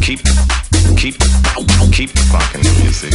Keep, Keep, keep, keep fucking music.